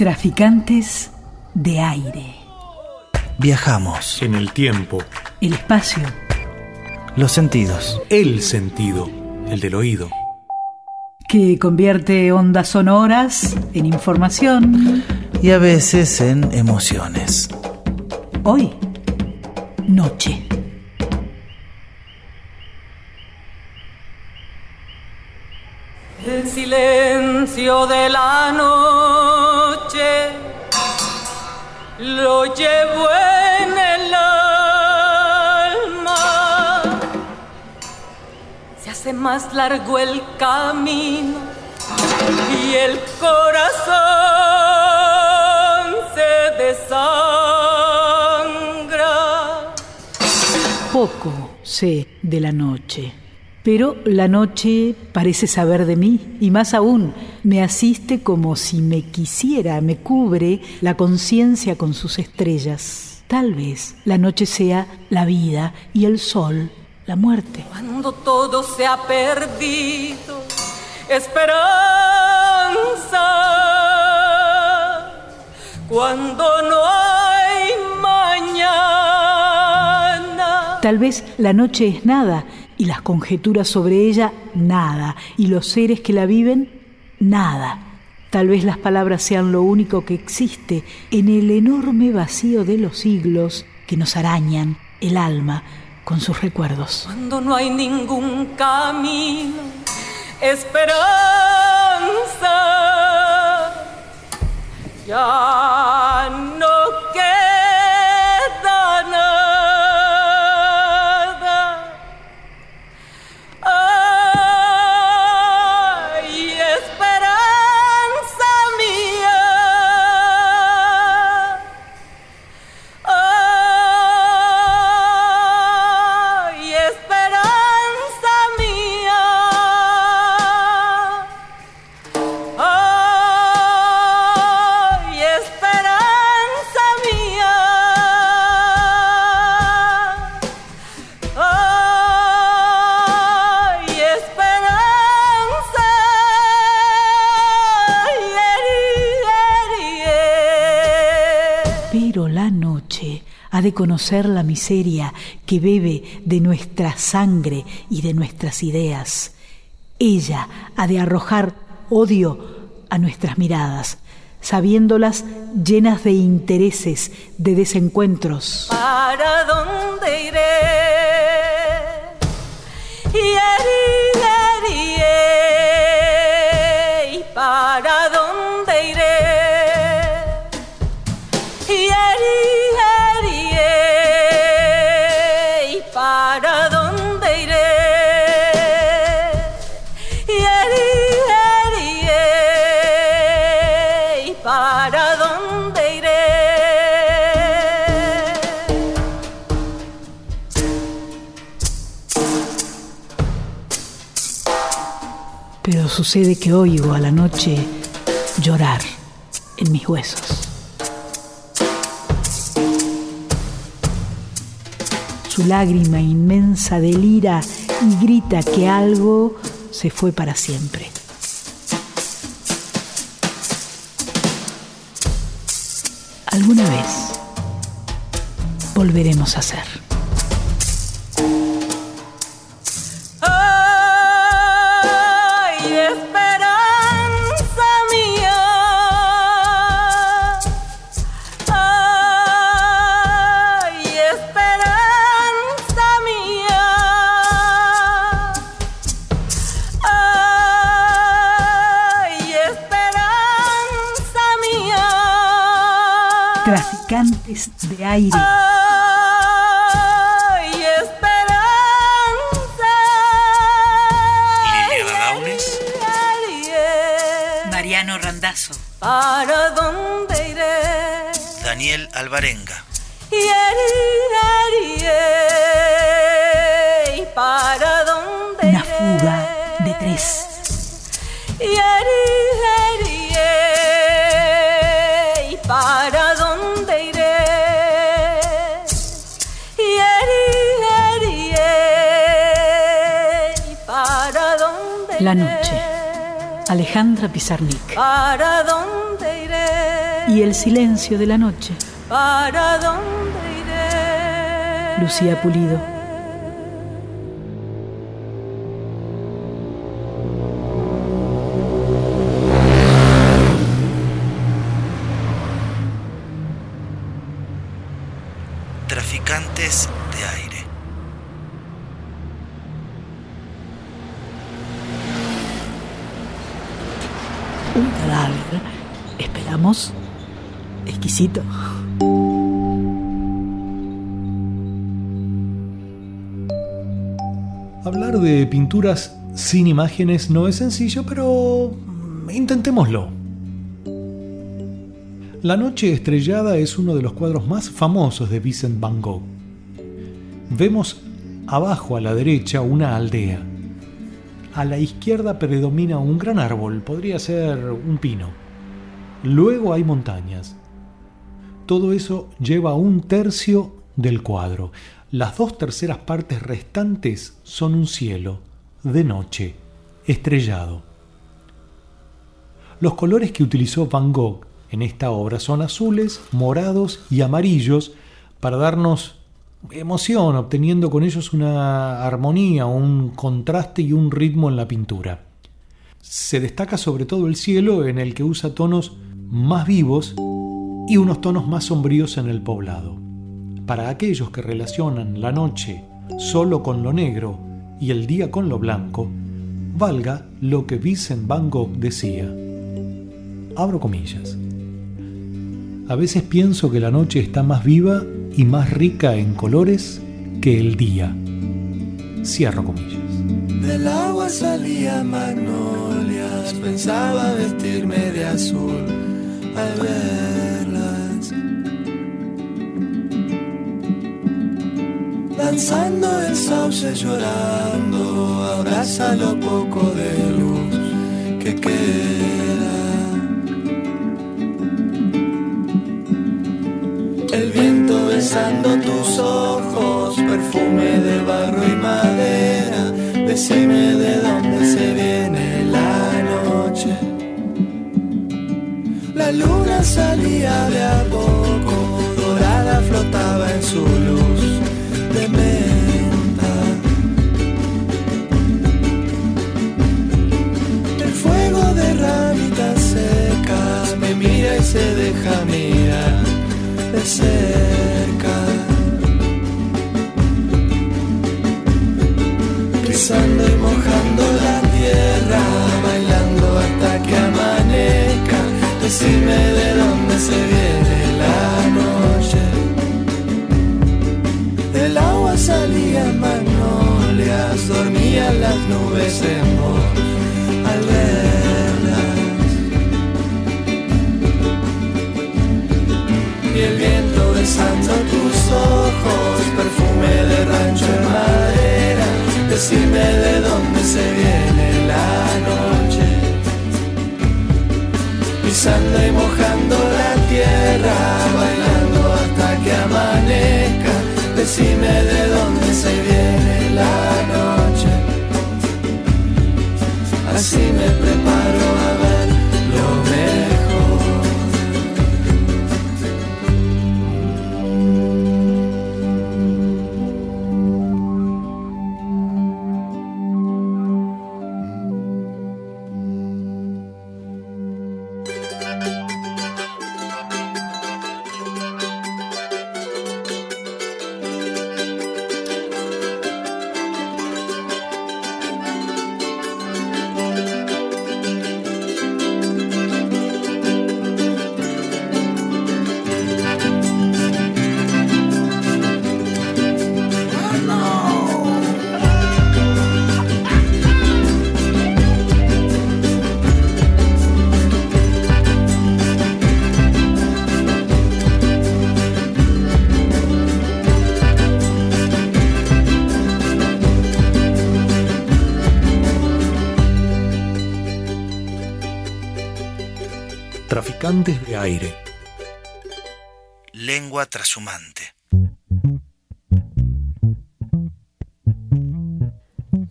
Traficantes de aire. Viajamos. En el tiempo. El espacio. Los sentidos. El sentido. El del oído. Que convierte ondas sonoras en información. Y a veces en emociones. Hoy, noche. El silencio de la noche lo llevo en el alma. Se hace más largo el camino y el corazón se desangra. Poco sé de la noche. Pero la noche parece saber de mí y más aún me asiste como si me quisiera, me cubre la conciencia con sus estrellas. Tal vez la noche sea la vida y el sol la muerte. Cuando todo se ha perdido, esperanza. Cuando no hay mañana. Tal vez la noche es nada y las conjeturas sobre ella nada, y los seres que la viven nada. Tal vez las palabras sean lo único que existe en el enorme vacío de los siglos que nos arañan el alma con sus recuerdos. Cuando no hay ningún camino, esperanza. De conocer la miseria que bebe de nuestra sangre y de nuestras ideas. Ella ha de arrojar odio a nuestras miradas, sabiéndolas llenas de intereses, de desencuentros. ¿Para dónde iré? Yeri, ¿Para dónde iré? Pero sucede que oigo a la noche llorar en mis huesos. Su lágrima inmensa delira y grita que algo se fue para siempre. Alguna vez volveremos a ser. La noche. Alejandra Pizarnik. ¿Para dónde iré? y el silencio de la noche. ¿Para dónde iré? Lucía Pulido. Hablar de pinturas sin imágenes no es sencillo, pero intentémoslo. La noche estrellada es uno de los cuadros más famosos de Vincent van Gogh. Vemos abajo a la derecha una aldea. A la izquierda predomina un gran árbol, podría ser un pino. Luego hay montañas. Todo eso lleva un tercio del cuadro. Las dos terceras partes restantes son un cielo, de noche, estrellado. Los colores que utilizó Van Gogh en esta obra son azules, morados y amarillos para darnos emoción, obteniendo con ellos una armonía, un contraste y un ritmo en la pintura. Se destaca sobre todo el cielo en el que usa tonos más vivos y unos tonos más sombríos en el poblado. Para aquellos que relacionan la noche solo con lo negro y el día con lo blanco, valga lo que Vincent Van Gogh decía. Abro comillas. A veces pienso que la noche está más viva y más rica en colores que el día. Cierro comillas. Del agua salía magnolias, pensaba vestirme de azul. Danzando el sauce llorando, abraza lo poco de luz que queda. El viento besando tus ojos, perfume de barro y madera. Decime de dónde se viene la noche. La luna salía de a poco, dorada flotaba en su luz El fuego de ramitas secas me mira y se deja mirar de cerca. Pisando y mojando la tierra, bailando hasta que amanezca. Decime de dónde se viene las nubes en vos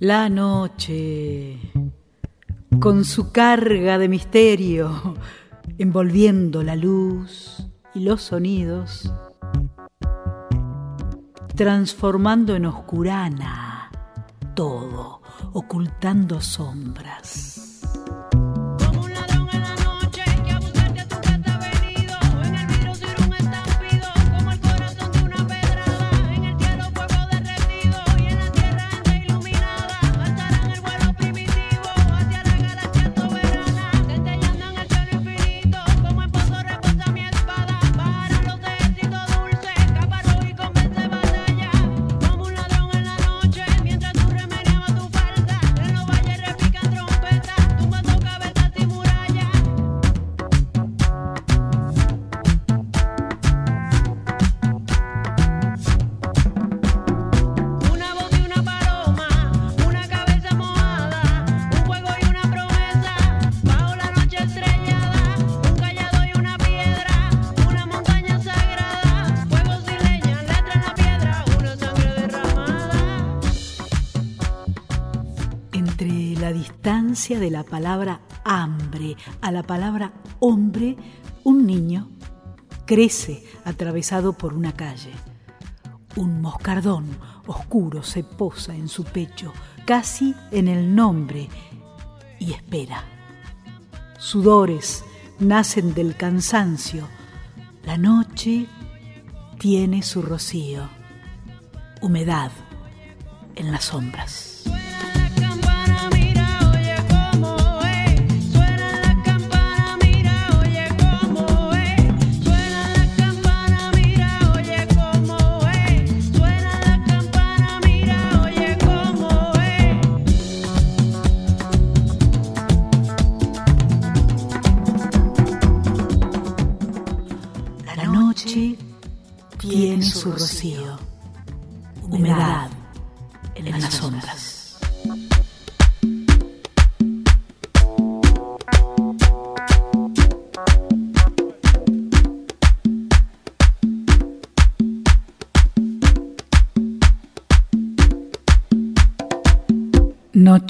La noche, con su carga de misterio, envolviendo la luz y los sonidos, transformando en oscurana todo, ocultando sombras. De la palabra hambre a la palabra hombre, un niño crece atravesado por una calle. Un moscardón oscuro se posa en su pecho, casi en el nombre, y espera. Sudores nacen del cansancio. La noche tiene su rocío. Humedad en las sombras.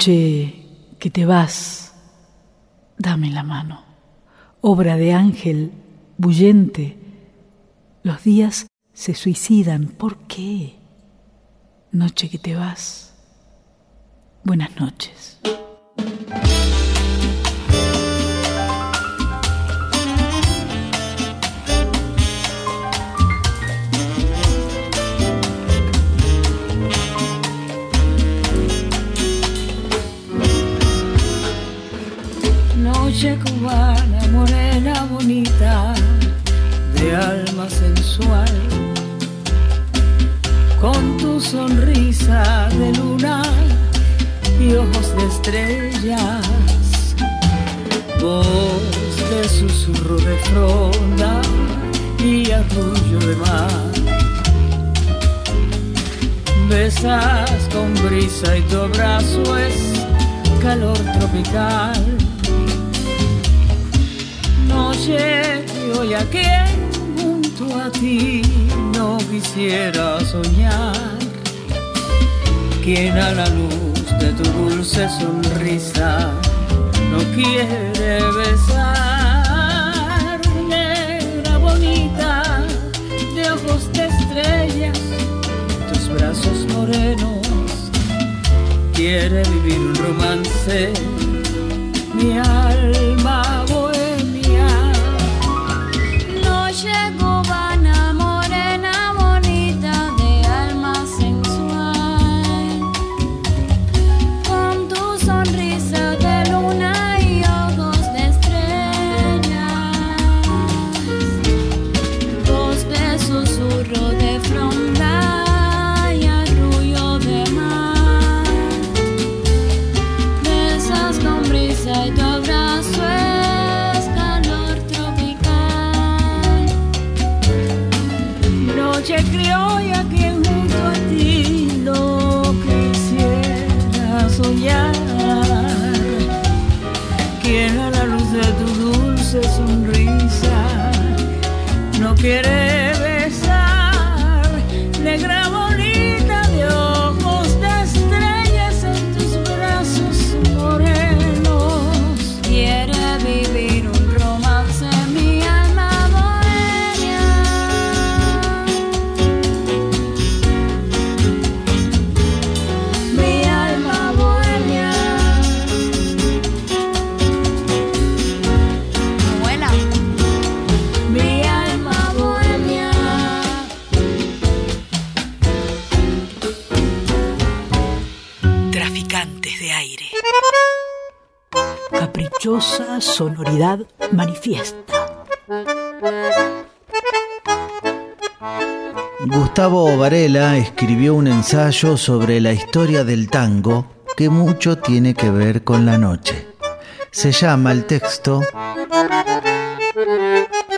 Noche que te vas, dame la mano. Obra de ángel bullente, los días se suicidan. ¿Por qué? Noche que te vas. Buenas noches. Noche morena bonita, de alma sensual con tu sonrisa de luna y ojos de estrellas, voz de susurro de fronda y arrullo de mar. Besas con brisa y tu abrazo es calor tropical. Y hoy aquí junto a ti no quisiera soñar. Quien a la luz de tu dulce sonrisa no quiere besar. Negra bonita, de ojos de estrellas, tus brazos morenos, quiere vivir un romance. Mi alma sonoridad manifiesta. Gustavo Varela escribió un ensayo sobre la historia del tango que mucho tiene que ver con la noche. Se llama el texto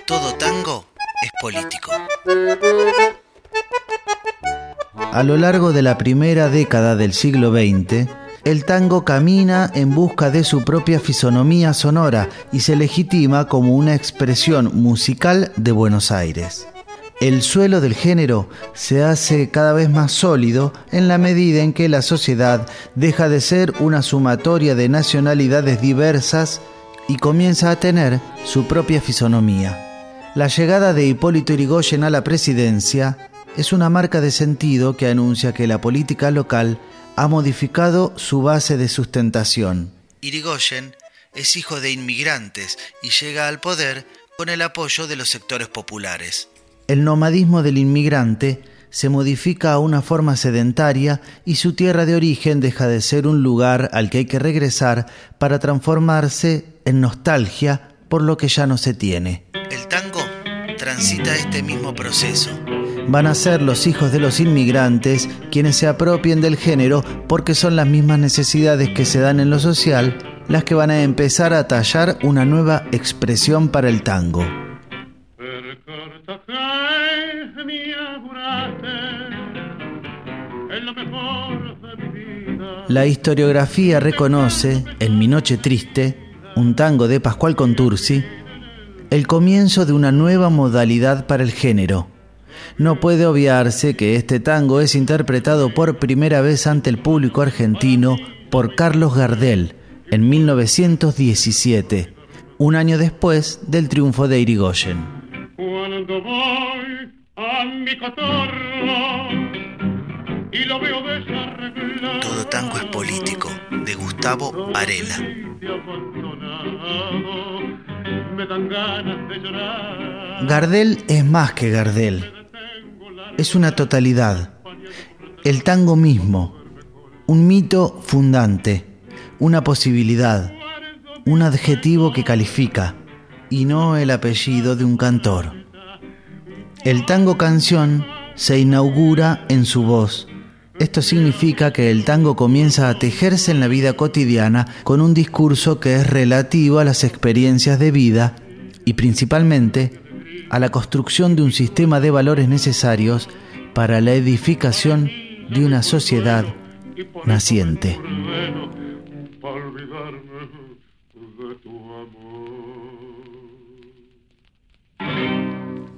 Todo tango es político. A lo largo de la primera década del siglo XX, el tango camina en busca de su propia fisonomía sonora y se legitima como una expresión musical de Buenos Aires. El suelo del género se hace cada vez más sólido en la medida en que la sociedad deja de ser una sumatoria de nacionalidades diversas y comienza a tener su propia fisonomía. La llegada de Hipólito Yrigoyen a la presidencia es una marca de sentido que anuncia que la política local ha modificado su base de sustentación. Irigoyen es hijo de inmigrantes y llega al poder con el apoyo de los sectores populares. El nomadismo del inmigrante se modifica a una forma sedentaria y su tierra de origen deja de ser un lugar al que hay que regresar para transformarse en nostalgia por lo que ya no se tiene. El tango transita este mismo proceso. Van a ser los hijos de los inmigrantes quienes se apropien del género porque son las mismas necesidades que se dan en lo social las que van a empezar a tallar una nueva expresión para el tango. La historiografía reconoce, en Mi Noche Triste, un tango de Pascual Contursi, el comienzo de una nueva modalidad para el género. No puede obviarse que este tango es interpretado por primera vez ante el público argentino por Carlos Gardel en 1917, un año después del triunfo de Irigoyen. Todo tango es político, de Gustavo Varela. Gardel es más que Gardel. Es una totalidad. El tango mismo. Un mito fundante. Una posibilidad. Un adjetivo que califica. Y no el apellido de un cantor. El tango canción se inaugura en su voz. Esto significa que el tango comienza a tejerse en la vida cotidiana con un discurso que es relativo a las experiencias de vida y principalmente a la construcción de un sistema de valores necesarios para la edificación de una sociedad naciente.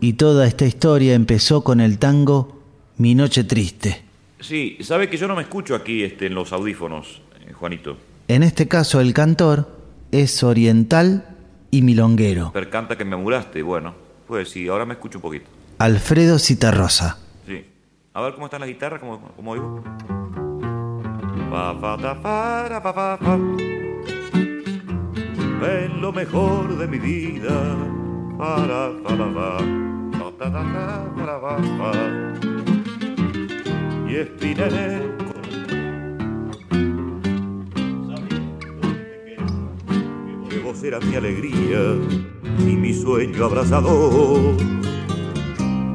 Y toda esta historia empezó con el tango Mi Noche Triste. Sí, sabe que yo no me escucho aquí este, en los audífonos, eh, Juanito. En este caso el cantor es oriental y milonguero. Pero canta que me amuraste, bueno, pues sí, ahora me escucho un poquito. Alfredo Citarrosa. Sí. A ver cómo están las guitarras, cómo, cómo digo. Es lo mejor de mi vida. Para, para, eras mi alegría y mi sueño abrazador.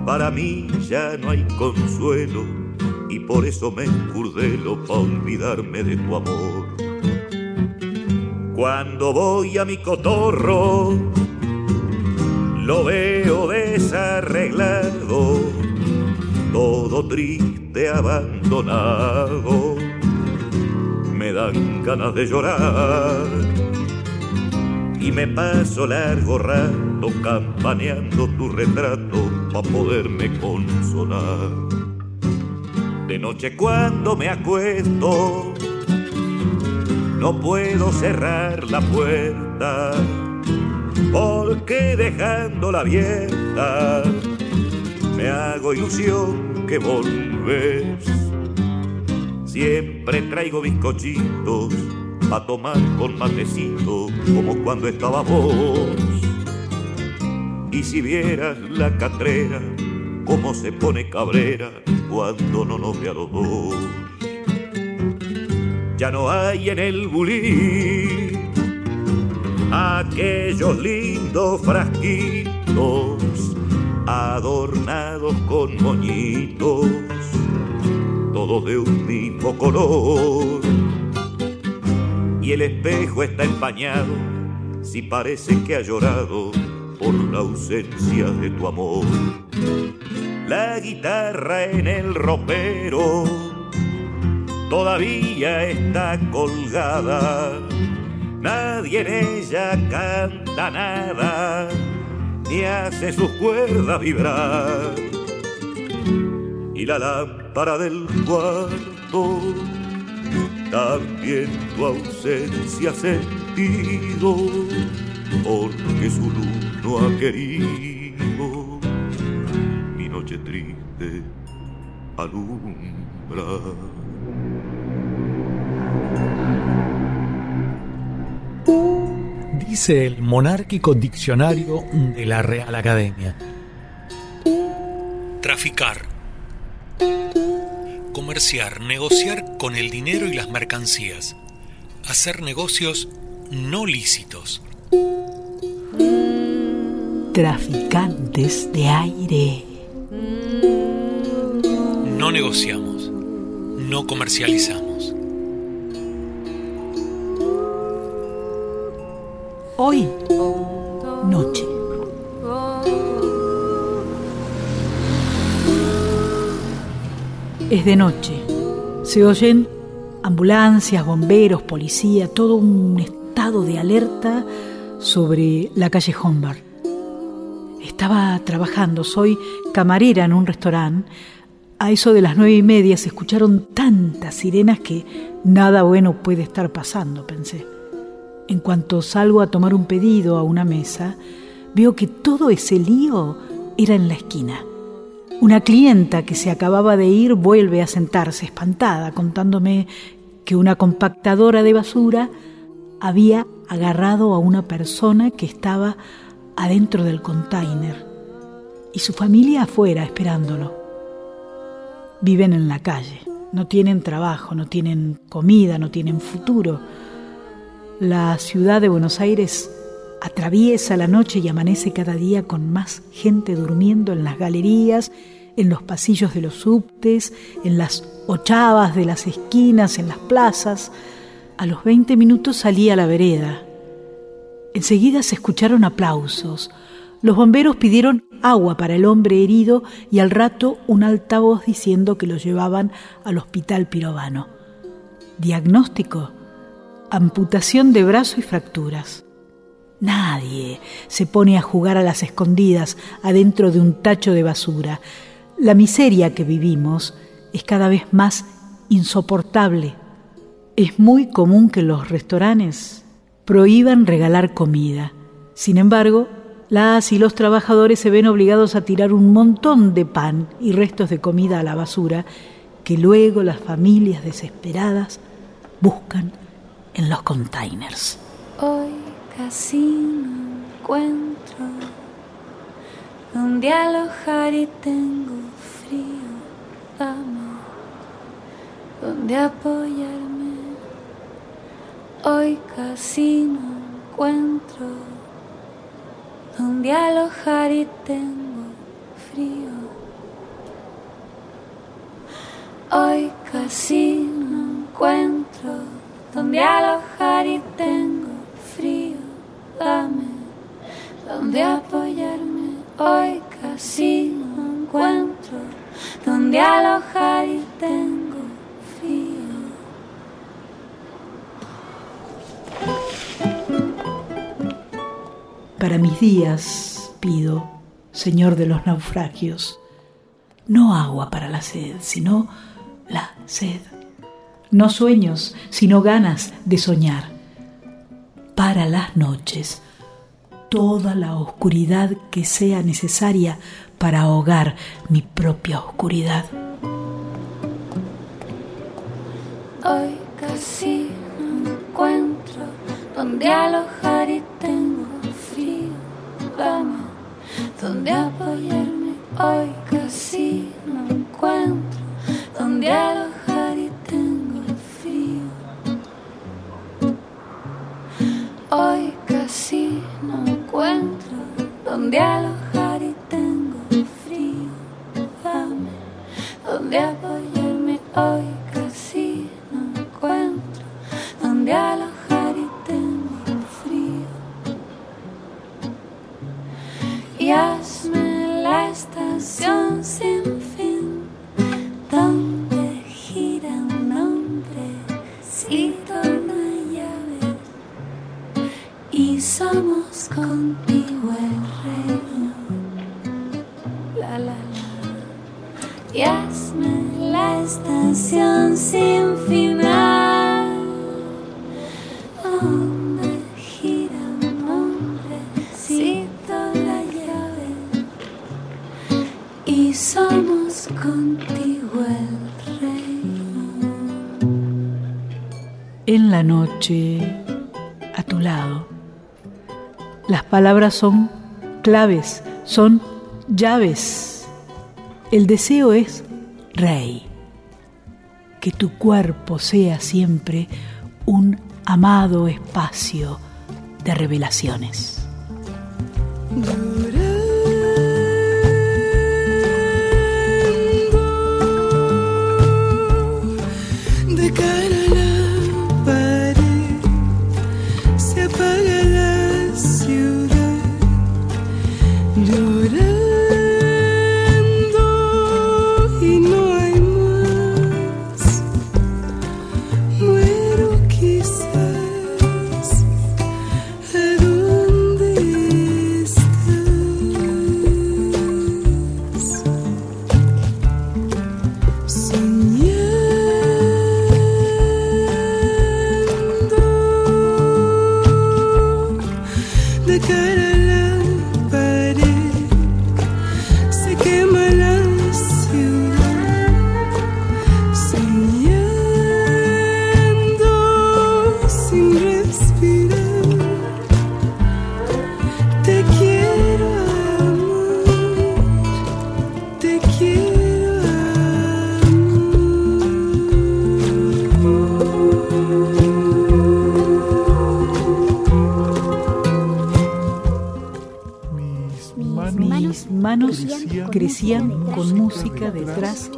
Para mí ya no hay consuelo y por eso me encurdelo para olvidarme de tu amor. Cuando voy a mi cotorro, lo veo desarreglado, todo triste, abandonado. Me dan ganas de llorar y me paso largo rato campaneando tu retrato para poderme consolar. De noche cuando me acuesto, no puedo cerrar la puerta, porque dejándola abierta, me hago ilusión que volves. Siempre traigo bizcochitos a tomar con matecito, como cuando estaba vos. Y si vieras la catrera, cómo se pone cabrera cuando no nos ve a los dos. ya no hay en el bulí aquellos lindos frasquitos adornados con moñitos, todos de un mismo color. El espejo está empañado, si parece que ha llorado por la ausencia de tu amor. La guitarra en el ropero todavía está colgada, nadie en ella canta nada y hace sus cuerdas vibrar. Y la lámpara del cuarto también tu ausencia sentido, porque su luz no ha querido mi noche triste alumbra. dice el monárquico diccionario de la Real Academia. Traficar. Comerciar, negociar con el dinero y las mercancías. Hacer negocios no lícitos. Traficantes de aire. No negociamos, no comercializamos. Hoy, noche. Es de noche. Se oyen ambulancias, bomberos, policía, todo un estado de alerta sobre la calle Humber. Estaba trabajando, soy camarera en un restaurante. A eso de las nueve y media se escucharon tantas sirenas que nada bueno puede estar pasando, pensé. En cuanto salgo a tomar un pedido a una mesa, veo que todo ese lío era en la esquina. Una clienta que se acababa de ir vuelve a sentarse espantada, contándome que una compactadora de basura había agarrado a una persona que estaba adentro del container y su familia afuera esperándolo. Viven en la calle, no tienen trabajo, no tienen comida, no tienen futuro la ciudad de Buenos Aires atraviesa la noche y amanece cada día con más gente durmiendo en las galerías, en los pasillos de los subtes, en las ochavas de las esquinas, en las plazas. A los 20 minutos salí a la vereda. Enseguida se escucharon aplausos. Los bomberos pidieron agua para el hombre herido y al rato un altavoz diciendo que lo llevaban al hospital pirobano. Diagnóstico amputación de brazo y fracturas. Nadie se pone a jugar a las escondidas adentro de un tacho de basura. La miseria que vivimos es cada vez más insoportable. Es muy común que los restaurantes prohíban regalar comida. Sin embargo, las y los trabajadores se ven obligados a tirar un montón de pan y restos de comida a la basura que luego las familias desesperadas buscan en los containers. Hoy casi no encuentro donde alojar y tengo frío, dame donde apoyarme. Hoy casi no encuentro donde alojar y tengo frío. Hoy casi no encuentro donde alojar y tengo frío, dame donde apoyarme, hoy casi no encuentro donde alojar y tengo frío. Para mis días pido, Señor de los naufragios, no agua para la sed, sino la sed no sueños, sino ganas de soñar. Para las noches, toda la oscuridad que sea necesaria para ahogar mi propia oscuridad. Hoy casi no encuentro donde alojar y tengo frío. Dame donde apoyarme. Hoy casi no encuentro donde alojar encuentro donde alojar y tengo frío. Dame donde apoyarme hoy casi no encuentro donde alojar y tengo frío. Y hazme la estación sin y somos contigo el reino. La la la. Y hazme la estación sin final. Donde gira un hombrecito la llave. Y somos contigo el reino. En la noche, a tu lado. Las palabras son claves, son llaves. El deseo es rey. Que tu cuerpo sea siempre un amado espacio de revelaciones.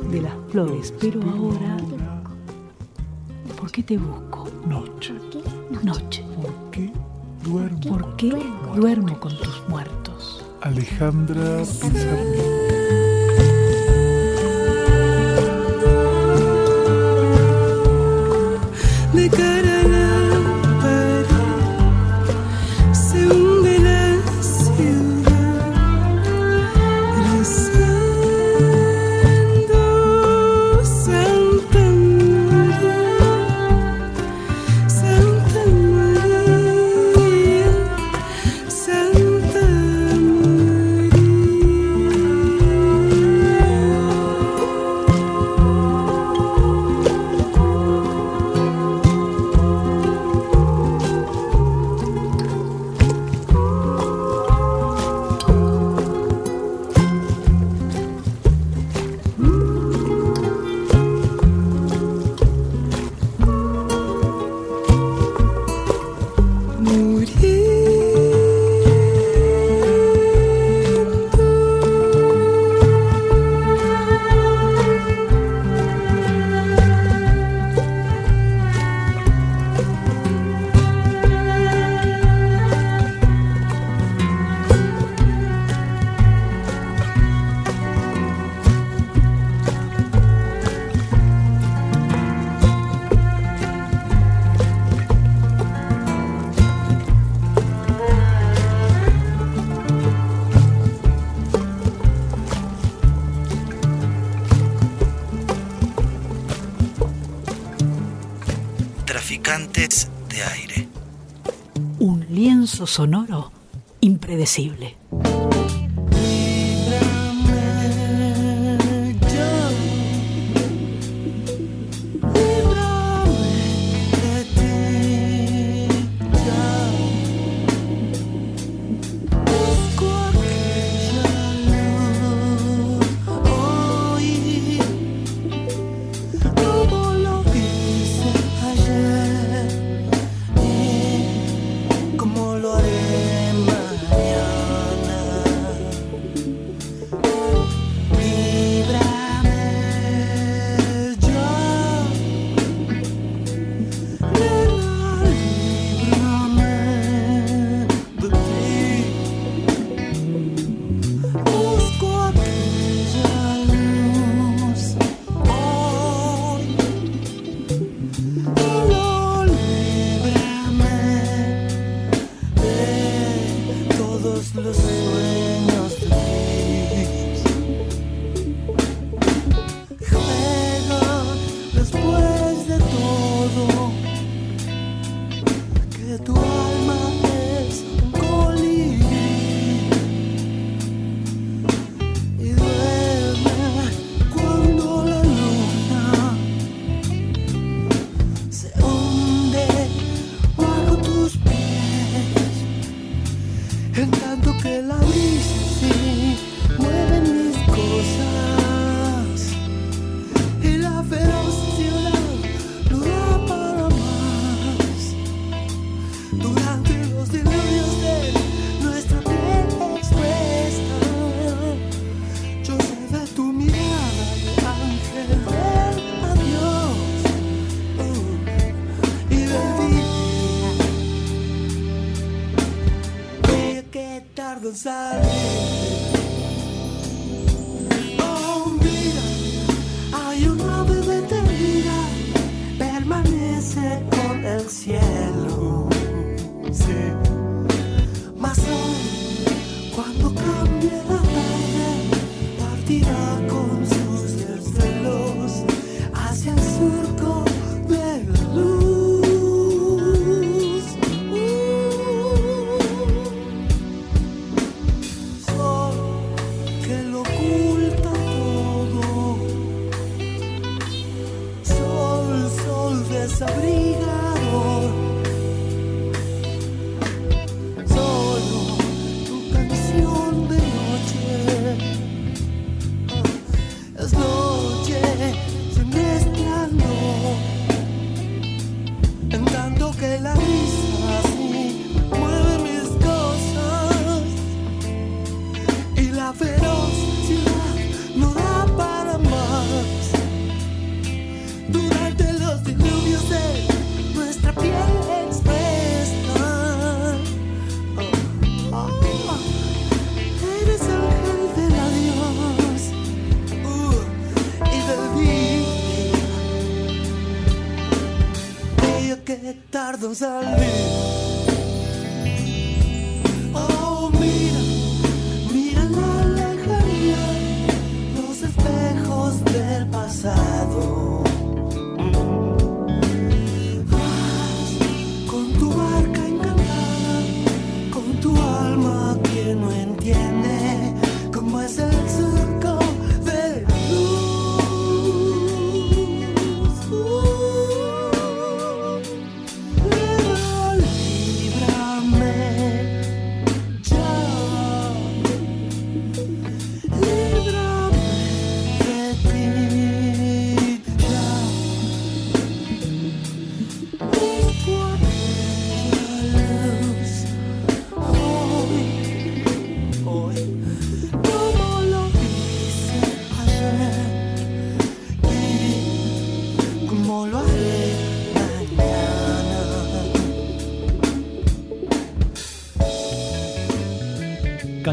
De las flores, pero ahora, ¿por qué te busco? Noche, Noche, ¿por qué duermo? ¿por qué duermo con tus muertos? Alejandra Pizarnik. De aire. Un lienzo sonoro impredecible.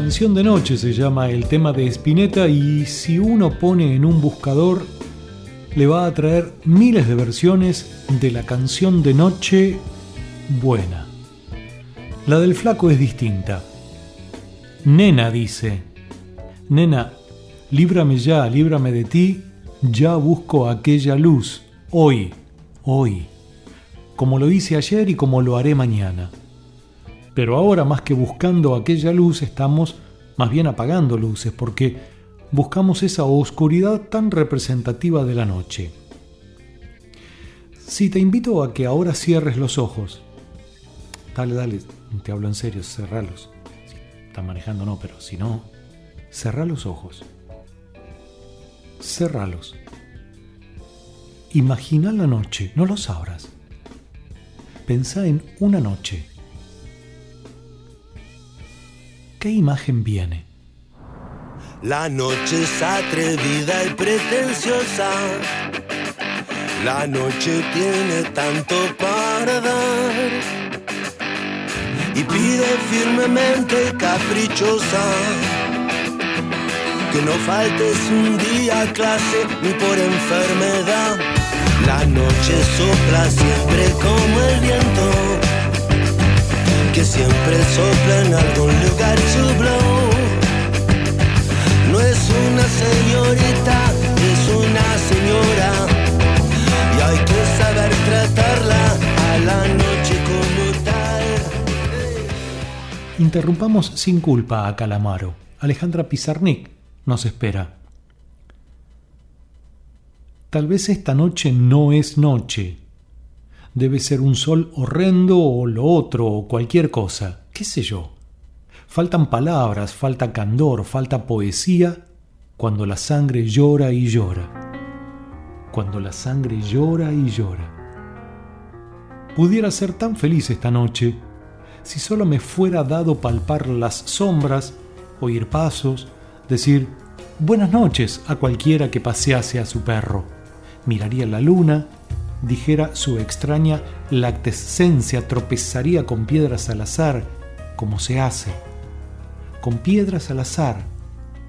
Canción de Noche se llama el tema de Spinetta y si uno pone en un buscador le va a traer miles de versiones de la canción de Noche buena. La del flaco es distinta. Nena dice, Nena, líbrame ya, líbrame de ti, ya busco aquella luz, hoy, hoy, como lo hice ayer y como lo haré mañana. Pero ahora más que buscando aquella luz estamos más bien apagando luces porque buscamos esa oscuridad tan representativa de la noche. Si te invito a que ahora cierres los ojos, dale, dale, te hablo en serio, cerralos. Si estás manejando no, pero si no, cerra los ojos. Cerralos. Imagina la noche, no los abras. Pensá en una noche. ¿Qué imagen viene? La noche es atrevida y pretenciosa. La noche tiene tanto para dar. Y pide firmemente caprichosa. Que no faltes un día clase ni por enfermedad. La noche sopla siempre como el viento. Siempre sopla en algún lugar su blow. No es una señorita, es una señora. Y hay que saber tratarla a la noche como tal. Interrumpamos sin culpa a Calamaro. Alejandra Pizarnik nos espera. Tal vez esta noche no es noche. Debe ser un sol horrendo o lo otro o cualquier cosa. ¿Qué sé yo? Faltan palabras, falta candor, falta poesía cuando la sangre llora y llora. Cuando la sangre llora y llora. Pudiera ser tan feliz esta noche si solo me fuera dado palpar las sombras, oír pasos, decir buenas noches a cualquiera que pasease a su perro. Miraría la luna, dijera su extraña lactescencia, tropezaría con piedras al azar, como se hace. Con piedras al azar,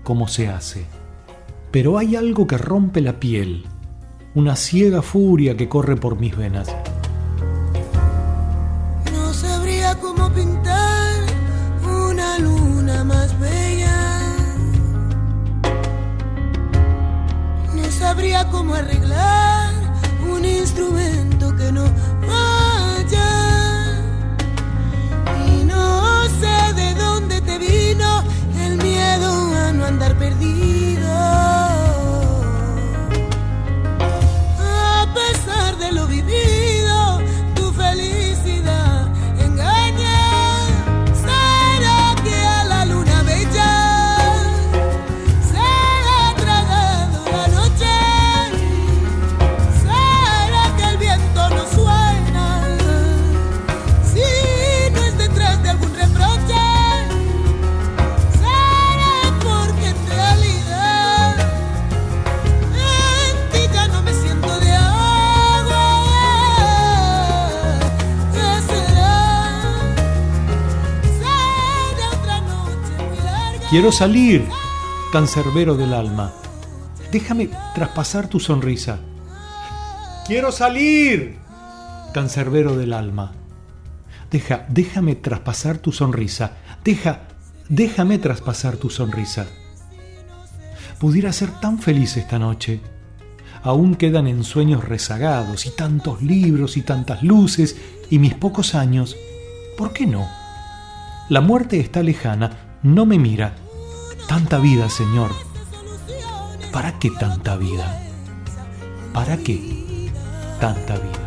como se hace. Pero hay algo que rompe la piel, una ciega furia que corre por mis venas. No sabría cómo pintar una luna más bella. No sabría cómo arreglar un instrumento que no vaya. Y no sé de dónde te vino el miedo a no andar perdido. A pesar de lo vivido, Quiero salir, cancerbero del alma. Déjame traspasar tu sonrisa. Quiero salir, cancerbero del alma. Deja, déjame traspasar tu sonrisa. Deja, déjame traspasar tu sonrisa. Pudiera ser tan feliz esta noche. Aún quedan ensueños rezagados y tantos libros y tantas luces y mis pocos años. ¿Por qué no? La muerte está lejana, no me mira. Tanta vida, Señor. ¿Para qué tanta vida? ¿Para qué tanta vida?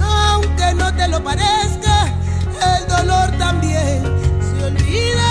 Aunque no te lo parezca, el dolor también se olvida.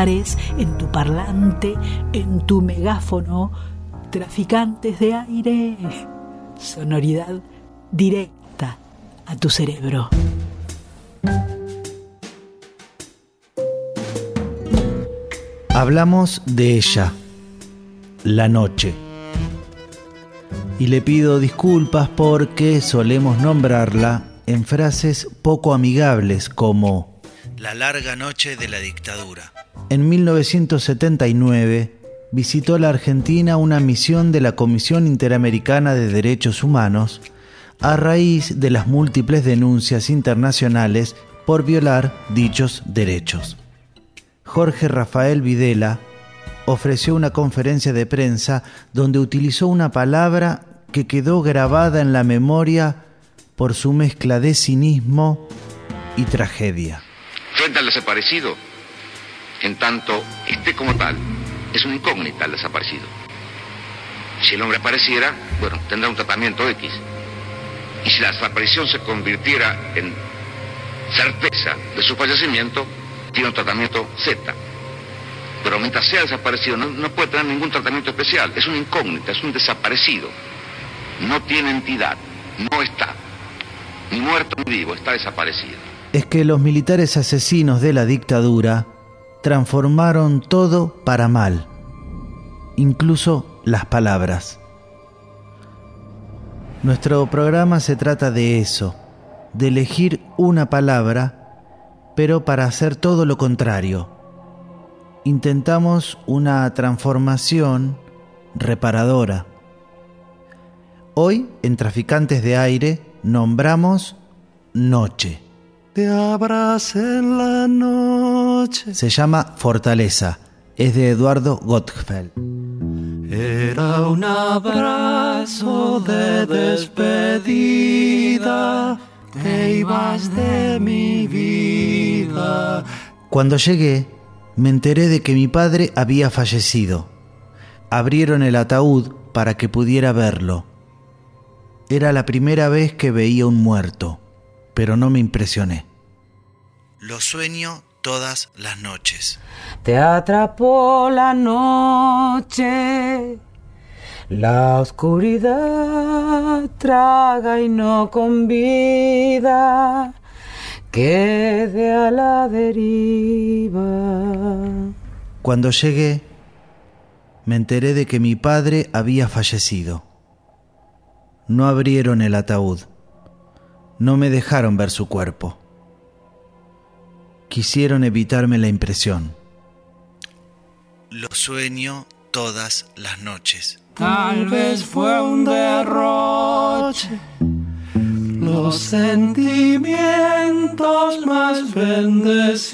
En tu parlante, en tu megáfono, traficantes de aire. Sonoridad directa a tu cerebro. Hablamos de ella, la noche. Y le pido disculpas porque solemos nombrarla en frases poco amigables como La larga noche de la dictadura. En 1979 visitó la Argentina una misión de la Comisión Interamericana de Derechos Humanos a raíz de las múltiples denuncias internacionales por violar dichos derechos. Jorge Rafael Videla, ofreció una conferencia de prensa donde utilizó una palabra que quedó grabada en la memoria por su mezcla de cinismo y tragedia. Desaparecido, en tanto esté como tal, es una incógnita el desaparecido. Si el hombre apareciera, bueno, tendrá un tratamiento X. Y si la desaparición se convirtiera en certeza de su fallecimiento, tiene un tratamiento Z. Pero mientras sea desaparecido, no, no puede tener ningún tratamiento especial. Es una incógnita, es un desaparecido. No tiene entidad, no está. Ni muerto ni vivo, está desaparecido. Es que los militares asesinos de la dictadura transformaron todo para mal, incluso las palabras. Nuestro programa se trata de eso, de elegir una palabra, pero para hacer todo lo contrario. Intentamos una transformación reparadora. Hoy, en Traficantes de Aire, nombramos Noche. Te abracé en la noche. Se llama Fortaleza. Es de Eduardo Gottfeld. Era un abrazo de despedida. Te ibas de mi vida. Cuando llegué, me enteré de que mi padre había fallecido. Abrieron el ataúd para que pudiera verlo. Era la primera vez que veía un muerto, pero no me impresioné. Lo sueño todas las noches. Te atrapó la noche. La oscuridad traga y no convida. Quede a la deriva. Cuando llegué, me enteré de que mi padre había fallecido. No abrieron el ataúd. No me dejaron ver su cuerpo. Quisieron evitarme la impresión. Lo sueño todas las noches. Tal vez fue un derroche. Los sentimientos más bendecidos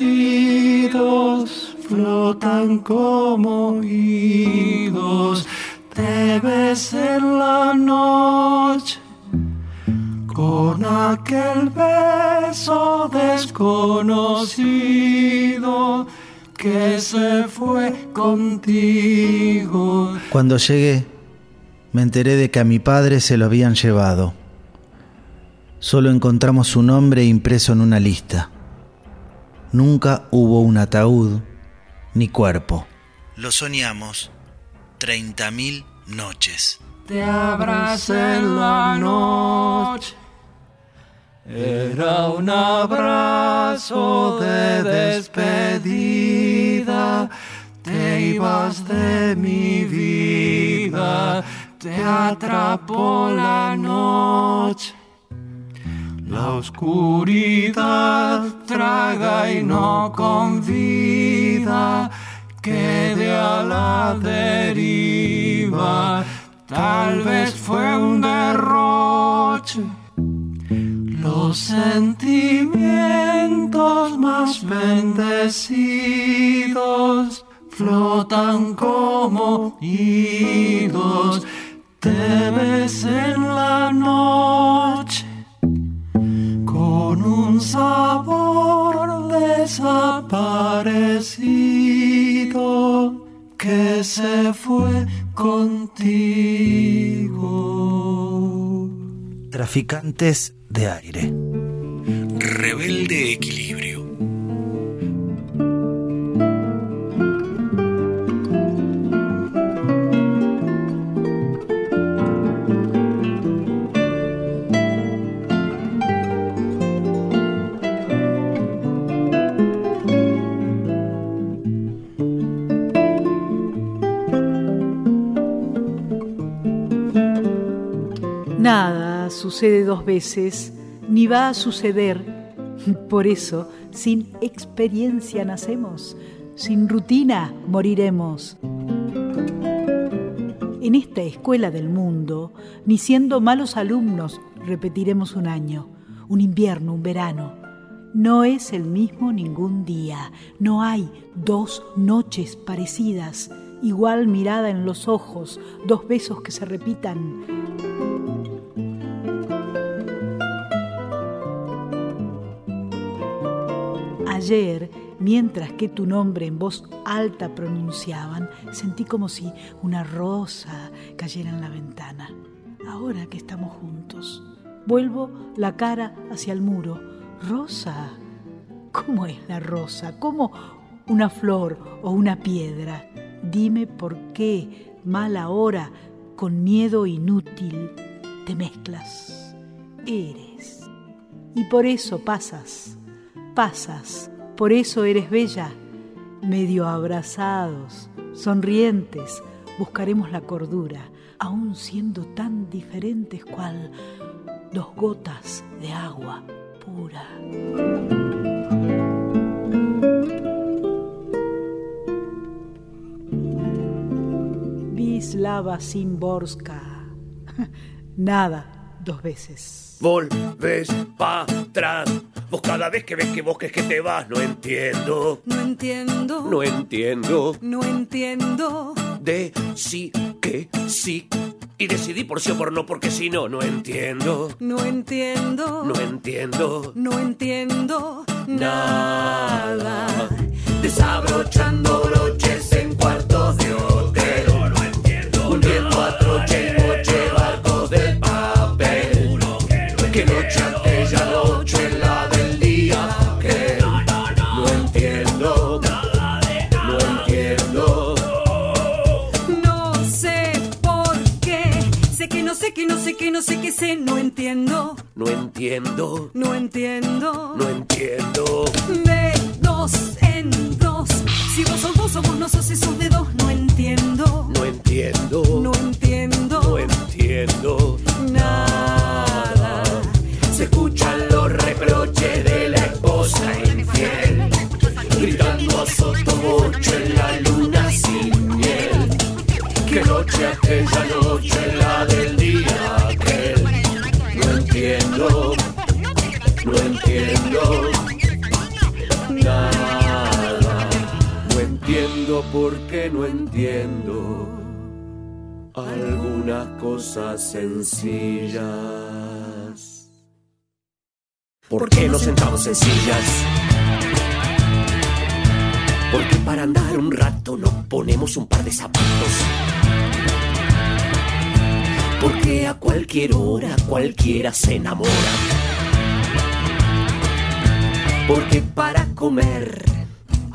flotan como oídos. Te ves en la noche con aquel beso desconocido que se fue contigo. Cuando llegué, me enteré de que a mi padre se lo habían llevado. Solo encontramos su nombre impreso en una lista. Nunca hubo un ataúd ni cuerpo. Lo soñamos 30.000 noches. Te abracé en la noche. Era un abrazo de despedida. Te ibas de mi vida. Te atrapó la noche. La oscuridad traga y no convida. Quede a la deriva. Tal vez fue un derroche. Los sentimientos más bendecidos flotan como idos. Te ves en la noche con un sabor desaparecido que se fue contigo. Traficantes de aire. Rebelde equilibrio. Nada sucede dos veces, ni va a suceder. Por eso, sin experiencia nacemos, sin rutina moriremos. En esta escuela del mundo, ni siendo malos alumnos, repetiremos un año, un invierno, un verano. No es el mismo ningún día, no hay dos noches parecidas, igual mirada en los ojos, dos besos que se repitan. Ayer, mientras que tu nombre en voz alta pronunciaban, sentí como si una rosa cayera en la ventana. Ahora que estamos juntos, vuelvo la cara hacia el muro. Rosa, ¿cómo es la rosa? ¿Cómo una flor o una piedra? Dime por qué, mala hora, con miedo inútil, te mezclas. Eres. Y por eso pasas, pasas, por eso eres bella. Medio abrazados, sonrientes, buscaremos la cordura, aun siendo tan diferentes cual dos gotas de agua pura. Vislava Simborska. Nada, dos veces. Volves para atrás. Vos cada vez que ves que vos que que te vas, no entiendo. No entiendo. No entiendo. No entiendo. De sí que sí. Y decidí por sí o por no, porque si no, no entiendo. No entiendo. No entiendo. No entiendo nada. Desabrochando broches en cuartos de hotel. No sé que no sé. No entiendo. No entiendo. No entiendo. No entiendo. De dos en dos. Si vos sos vos o vos no sos si sos de dos. No entiendo. No entiendo. No entiendo. No entiendo. Nada. Se escuchan los reproches de la esposa infiel. Gritando a sotobocho en la luna sin miel. Que noche aquella noche la entiendo por qué no entiendo algunas cosas sencillas. ¿Por qué nos sentamos en sillas? Porque para andar un rato nos ponemos un par de zapatos. Porque a cualquier hora cualquiera se enamora. Porque para comer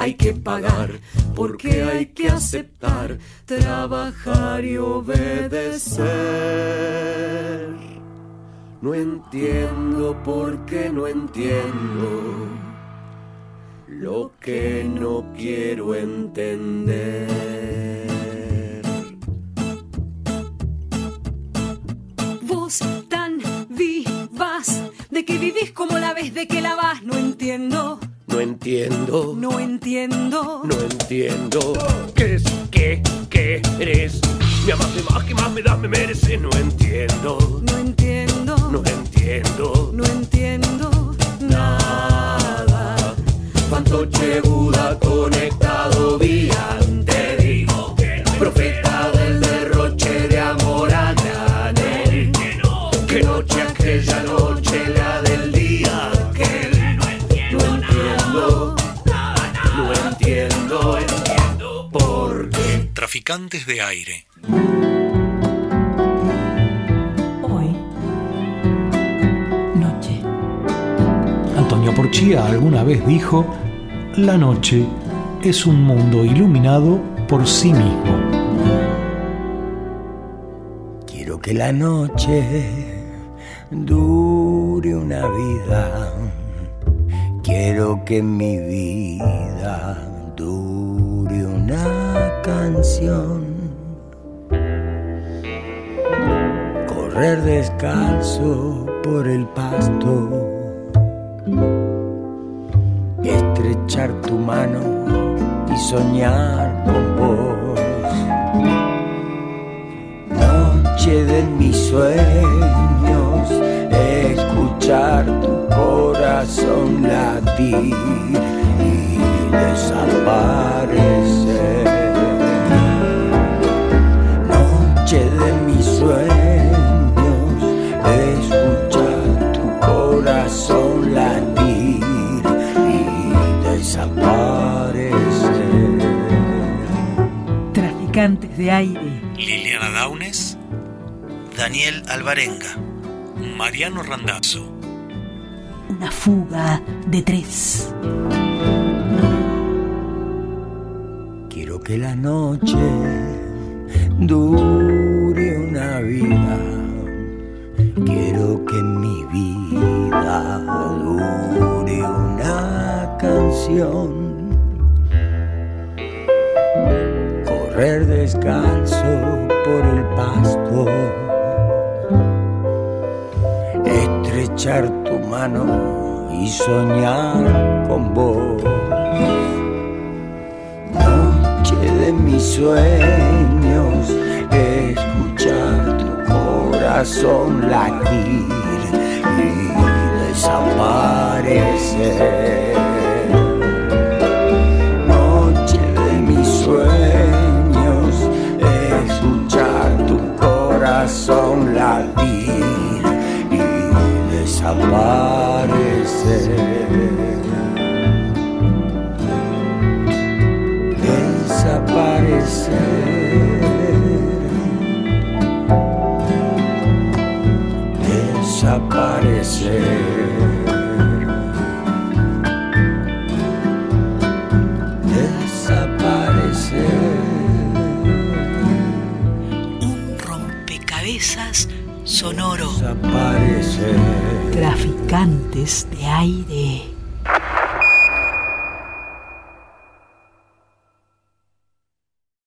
hay que pagar, porque hay que aceptar, trabajar y obedecer. No entiendo por qué no entiendo lo que no quiero entender. Vos tan vivas de que vivís como la vez de que la vas. No entiendo. No entiendo. No entiendo. No entiendo. ¿Qué es? ¿Qué? ¿Qué eres? Me amaste más que más me das, me mereces. No entiendo. No entiendo. No entiendo. No entiendo nada. Fantoche Buda conectado vía. Te digo que no Profeta del derroche de amor a granel. Que noche aquella noche qué. Traficantes de aire. Hoy, noche. Antonio Porchía alguna vez dijo, la noche es un mundo iluminado por sí mismo. Quiero que la noche dure una vida. Quiero que mi vida dure una canción. Correr descalzo por el pasto. Estrechar tu mano y soñar con vos. Noche de mis sueños, escuchar tu corazón latir y desaparecer. Traficantes de aire. Liliana Daunes, Daniel Alvarenga, Mariano Randazzo. Una fuga de tres. Quiero que la noche dure una vida. Quiero que mi vida dure una canción. Correr descalzo por el pasto. Estrechar tu mano y soñar con vos noche de mis sueños, escuchar tu corazón latir y desaparecer. Corazón latir y desaparecer. desaparecer. Sonoro. Desaparecer. Traficantes de aire.